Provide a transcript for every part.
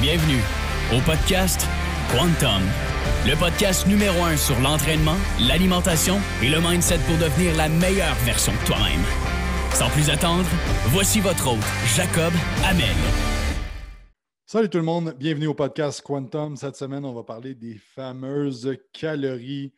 Bienvenue au podcast Quantum, le podcast numéro un sur l'entraînement, l'alimentation et le mindset pour devenir la meilleure version de toi-même. Sans plus attendre, voici votre hôte, Jacob Amel. Salut tout le monde, bienvenue au podcast Quantum. Cette semaine, on va parler des fameuses calories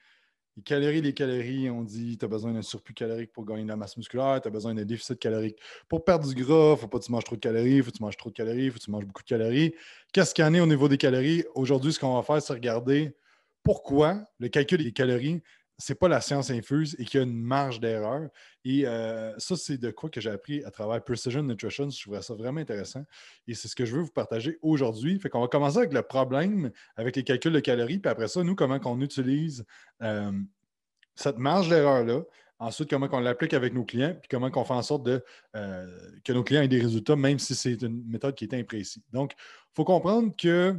les calories, les calories, on dit tu as besoin d'un surplus calorique pour gagner de la masse musculaire, tu as besoin d'un déficit calorique pour perdre du gras, faut pas que tu manges trop de calories, faut que tu manges trop de calories, faut que tu manges beaucoup de calories. Qu'est-ce qu'il y en a au niveau des calories? Aujourd'hui, ce qu'on va faire, c'est regarder pourquoi le calcul des calories, c'est pas la science infuse et qu'il y a une marge d'erreur. Et euh, ça, c'est de quoi que j'ai appris à travers Precision Nutrition. Je trouvais ça vraiment intéressant. Et c'est ce que je veux vous partager aujourd'hui. Fait qu'on va commencer avec le problème avec les calculs de calories. Puis après ça, nous, comment on utilise euh, cette marge d'erreur-là. Ensuite, comment on l'applique avec nos clients, puis comment on fait en sorte de, euh, que nos clients aient des résultats, même si c'est une méthode qui est imprécise. Donc, il faut comprendre que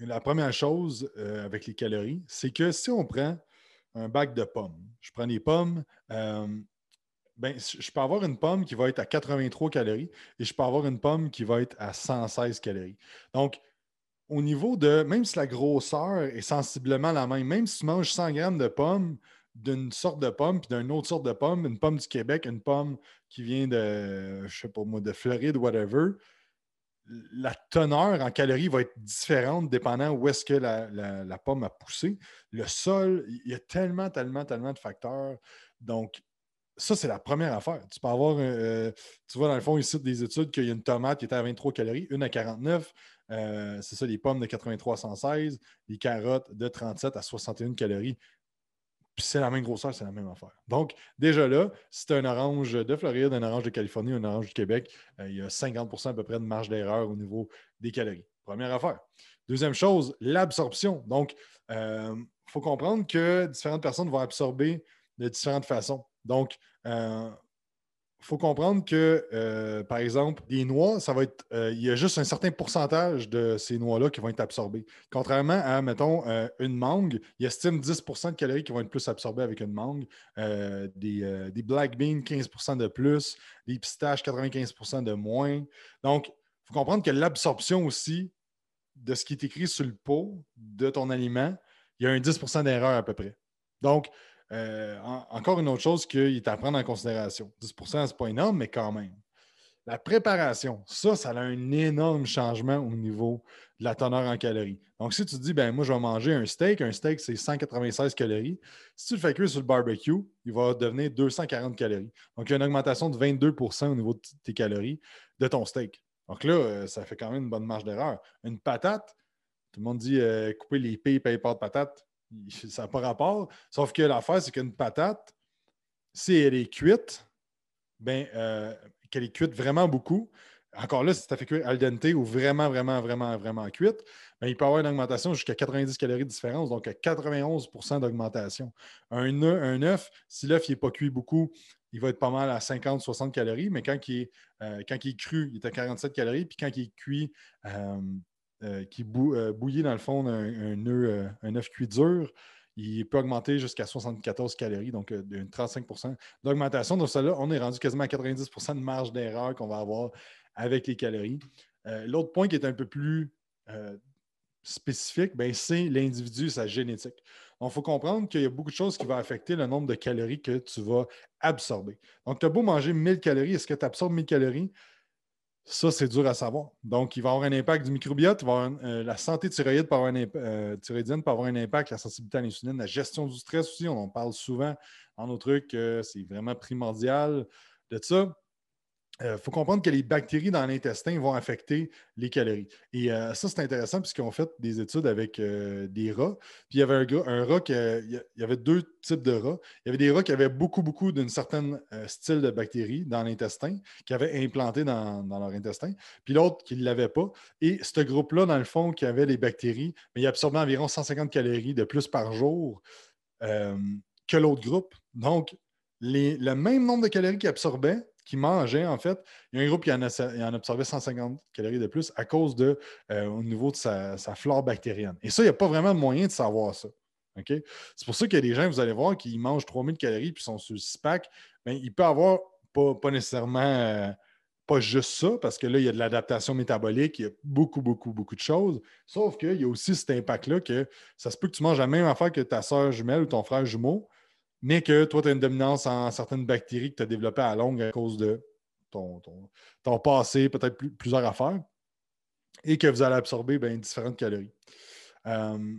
la première chose avec les calories, c'est que si on prend un bac de pommes. Je prends des pommes. Euh, ben, je peux avoir une pomme qui va être à 83 calories et je peux avoir une pomme qui va être à 116 calories. Donc, au niveau de, même si la grosseur est sensiblement la même, même si tu manges 100 grammes de pommes d'une sorte de pomme puis d'une autre sorte de pomme, une pomme du Québec, une pomme qui vient de, je sais pas moi, de Floride, whatever, la teneur en calories va être différente dépendant où est-ce que la, pomme a poussé. Le sol, il y a tellement, tellement, tellement de facteurs. Donc, ça, c'est la première affaire. Tu peux avoir, euh, tu vois, dans le fond, ici, des études qu'il y a une tomate qui était à 23 calories, une à 49. Euh, c'est ça, les pommes de 83 à 116, les carottes de 37 à 61 calories. Puis c'est la même grosseur, c'est la même affaire. Donc, déjà là, si tu un orange de Floride, un orange de Californie, un orange du Québec, euh, il y a 50% à peu près de marge d'erreur au niveau des calories. Première affaire. Deuxième chose, l'absorption. Donc, il euh, faut comprendre que différentes personnes vont absorber de différentes façons. Donc, euh, faut comprendre que, euh, par exemple, des noix, ça va être. Euh, il y a juste un certain pourcentage de ces noix-là qui vont être absorbées. Contrairement à, mettons, euh, une mangue, il estime 10% de calories qui vont être plus absorbées avec une mangue. Des, des, black beans, 15% de plus. Des pistaches, 95% de moins. Donc, il faut comprendre que l'absorption aussi de ce qui est écrit sur le pot de ton aliment, il y a un 10% d'erreur à peu près. Donc, euh, encore une autre chose qu'il est à prendre en considération. 10 ce n'est pas énorme, mais quand même. La préparation, ça, ça a un énorme changement au niveau de la teneur en calories. Donc, si tu te dis, ben moi, je vais manger un steak, un steak, c'est 196 calories. Si tu le fais cuire sur le barbecue, il va devenir 240 calories. Donc, il y a une augmentation de 22% au niveau de tes calories de ton steak. Donc là, euh, ça fait quand même une bonne marge d'erreur. Une patate, tout le monde dit euh, couper les pipes et pas de patate ça n'a pas rapport. Sauf que l'affaire, c'est qu'une patate, si elle est cuite, ben, euh, qu'elle est cuite vraiment beaucoup, encore là, si tu as fait cuire al dente ou vraiment, vraiment, vraiment, vraiment cuite, ben, il peut y avoir une augmentation jusqu'à 90 calories de différence, donc à 91% d'augmentation. Un, un œuf, si l'œuf n'est pas cuit beaucoup, il va être pas mal à 50-60 calories, mais quand il, est, euh, quand il est cru, il est à 47 calories, puis quand il est cuit, euh, euh, qui euh, bouillit dans le fond un, œuf, un cuit dur, il peut augmenter jusqu'à 74 calories, donc euh, de 35% d'augmentation. Donc, ça là, on est rendu quasiment à 90% de marge d'erreur qu'on va avoir avec les calories. L'autre point qui est un peu plus spécifique, ben, c'est l'individu sa génétique. Donc, il faut comprendre qu'il y a beaucoup de choses qui vont affecter le nombre de calories que tu vas absorber. Donc, tu as beau manger 1000 calories, est-ce que tu absorbes 1000 calories? Ça, c'est dur à savoir. Donc, il va avoir un impact du microbiote, euh, la santé thyroïde peut avoir un, euh, thyroïdienne peut avoir un impact, la sensibilité à l'insuline, la gestion du stress aussi, on en parle souvent dans nos trucs, c'est vraiment primordial de ça. Il euh, faut comprendre que les bactéries dans l'intestin vont affecter les calories. Et euh, ça, c'est intéressant puisqu'ils ont fait des études avec euh, des rats. Puis il y avait un, rat qui il y avait deux types de rats. Il y avait des rats qui avaient beaucoup, beaucoup d'un certain style de bactéries dans l'intestin, qui avaient implanté dans, leur intestin, puis l'autre qui ne l'avait pas. Et ce groupe-là, dans le fond, qui avait les bactéries, mais il absorbait environ 150 calories de plus par jour que l'autre groupe. Donc, le même nombre de calories qu'il absorbait, qui mangeait, en fait, il y a un groupe qui en, absorbait 150 calories de plus à cause de, euh, au niveau de sa, flore bactérienne. Et ça, il n'y a pas vraiment de moyen de savoir ça. C'est pour ça qu'il y a des gens, vous allez voir, qui mangent 3000 calories puis sont sur le six pack. Ben, il peut avoir pas, nécessairement euh, pas juste ça, parce que là, il y a de l'adaptation métabolique, il y a beaucoup, beaucoup, beaucoup de choses. Sauf qu'il y a aussi cet impact-là que ça se peut que tu manges la même affaire que ta soeur jumelle ou ton frère jumeau, mais que toi, tu as une dominance en certaines bactéries que tu as développées à longue à cause de ton, ton, passé, peut-être plusieurs affaires, et que vous allez absorber ben, différentes calories. Euh,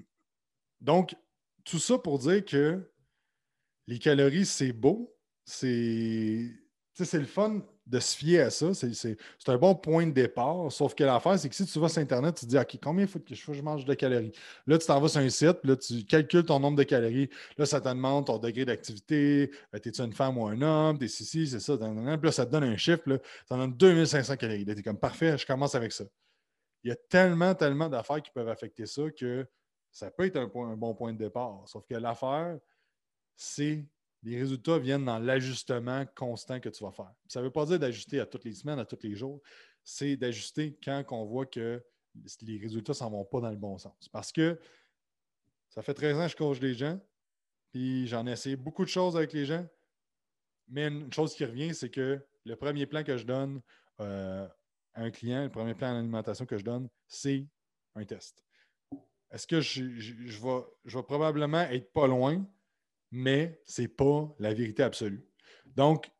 donc, tout ça pour dire que les calories, c'est beau, c'est le fun de se fier à ça. C'est un bon point de départ. Sauf que l'affaire, c'est que si tu vas sur Internet, tu te dis OK, combien faut que je mange de calories? Là, tu t'en vas sur un site, puis là, tu calcules ton nombre de calories. Là, ça te demande ton degré d'activité. Euh, t'es-tu une femme ou un homme? T'es si, si, c'est ça. Puis là, ça te donne un chiffre. Là, ça donne 2500 calories. Là, t'es comme parfait, je commence avec ça. Il y a tellement, tellement d'affaires qui peuvent affecter ça que ça peut être un bon point de départ. Sauf que l'affaire, c'est les résultats viennent dans l'ajustement constant que tu vas faire. Ça ne veut pas dire d'ajuster à toutes les semaines, à tous les jours. C'est d'ajuster quand on voit que les résultats ne s'en vont pas dans le bon sens. Parce que ça fait 13 ans que je coach des gens, puis j'en ai essayé beaucoup de choses avec les gens. Mais une chose qui revient, c'est que le premier plan que je donne euh, à un client, le premier plan d'alimentation que je donne, c'est un test. Est-ce que je, vais, je vais probablement être pas loin, mais ce n'est pas la vérité absolue. Donc,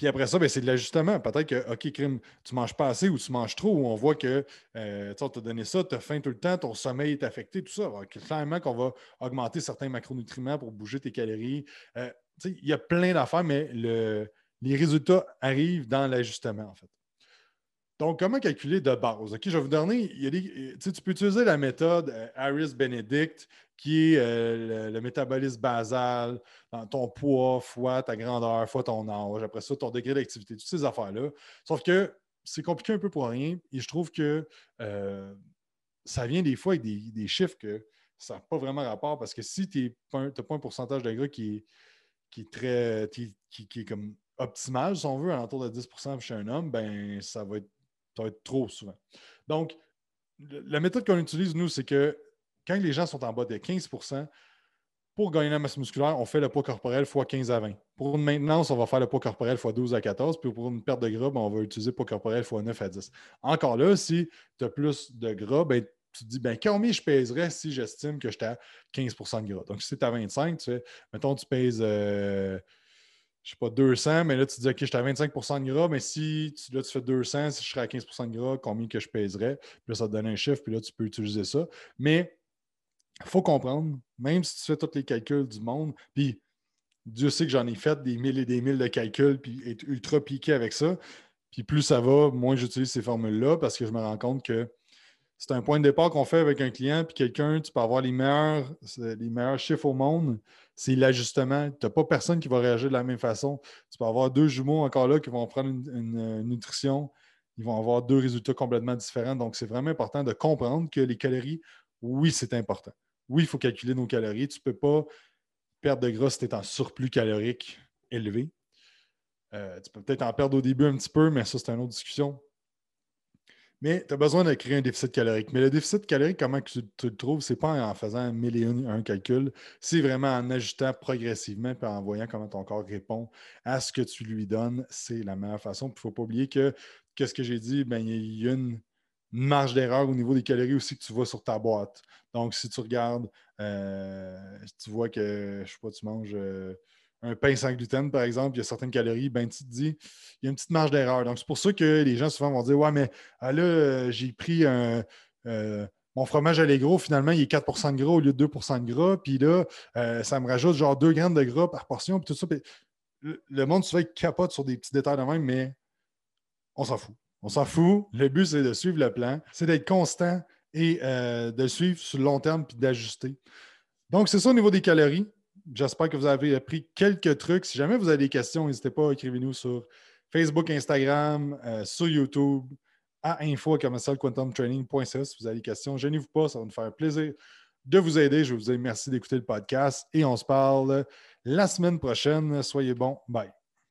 puis après ça, ben, c'est de l'ajustement. Peut-être que, OK, crime, tu ne manges pas assez ou tu manges trop, ou on voit que euh, tu as donné ça, tu as faim tout le temps, ton sommeil est affecté, tout ça. Clairement qu'on va augmenter certains macronutriments pour bouger tes calories. Euh, il y a plein d'affaires, mais les résultats arrivent dans l'ajustement, en fait. Donc, comment calculer de base? OK, je vais vous donner, tu peux utiliser la méthode euh, Harris-Benedict, qui est euh, le, métabolisme basal, ton poids fois ta grandeur, fois ton âge, après ça, ton degré d'activité, toutes ces affaires-là. Sauf que c'est compliqué un peu pour rien et je trouve que euh, ça vient des fois avec des, chiffres que ça n'a pas vraiment rapport parce que si tu n'as pas un pourcentage de gras qui est, qui est très qui, est comme optimal, si on veut, à l'entour de 10% chez un homme, ben ça va être ça va être trop souvent. Donc, la méthode qu'on utilise, nous, c'est que quand les gens sont en bas de 15 pour gagner la masse musculaire, on fait le poids corporel x 15 à 20. Pour une maintenance, on va faire le poids corporel x 12 à 14. Puis pour une perte de gras, ben, on va utiliser le poids corporel x 9 à 10. Encore là, si tu as plus de gras, ben, tu te dis ben, combien je pèserais si j'estime que j'étais à 15 de gras? Donc, si tu es à 25, tu fais, mettons, tu pèses. Euh, je sais pas, 200, mais là, tu dis, OK, j'étais à 25% de gras, mais si tu, là, tu fais 200, si je serais à 15% de gras, combien que je pèserais? Puis là, ça te donne un chiffre, puis là, tu peux utiliser ça. Mais il faut comprendre, même si tu fais tous les calculs du monde, puis Dieu sait que j'en ai fait des mille et des mille de calculs, puis être ultra piqué avec ça. Puis plus ça va, moins j'utilise ces formules-là parce que je me rends compte que c'est un point de départ qu'on fait avec un client, puis quelqu'un, tu peux avoir les meilleurs, les meilleurs chiffres au monde, c'est l'ajustement. Tu n'as pas personne qui va réagir de la même façon. Tu peux avoir deux jumeaux encore là qui vont prendre une, nutrition. Ils vont avoir deux résultats complètement différents. Donc, c'est vraiment important de comprendre que les calories, oui, c'est important. Oui, il faut calculer nos calories. Tu ne peux pas perdre de gras si tu es en surplus calorique élevé. Euh, tu peux peut-être en perdre au début un petit peu, mais ça, c'est une autre discussion. Mais tu as besoin de créer un déficit calorique. Mais le déficit calorique, comment tu, le trouves? Ce n'est pas en faisant mille et un calculs, c'est vraiment en ajustant progressivement et en voyant comment ton corps répond à ce que tu lui donnes. C'est la meilleure façon. Il ne faut pas oublier que, qu'est-ce que j'ai dit? Ben, il y a une, marge d'erreur au niveau des calories aussi que tu vois sur ta boîte. Donc, si tu regardes, euh, tu vois que, je sais pas, tu manges. Euh, un pain sans gluten, par exemple, il y a certaines calories, ben, tu te dis, il y a une petite marge d'erreur. Donc, c'est pour ça que les gens souvent vont dire Ouais, mais ah, là, euh, j'ai pris. Euh, mon fromage allégro, finalement, il est 4% de gras au lieu de 2% de gras. Puis là, euh, ça me rajoute genre 2 grammes de gras par portion. Puis tout ça. le, monde souvent capote sur des petits détails de même, mais on s'en fout. On s'en fout. Le but, c'est de suivre le plan. C'est d'être constant et de suivre sur le long terme puis d'ajuster. Donc, c'est ça au niveau des calories. J'espère que vous avez appris quelques trucs. Si jamais vous avez des questions, n'hésitez pas à écrire nous sur Facebook, Instagram, euh, sur YouTube, à info si vous avez des questions. Gênez-vous pas, ça va nous faire plaisir de vous aider. Je vous dis merci d'écouter le podcast et on se parle la semaine prochaine. Soyez bons. Bye.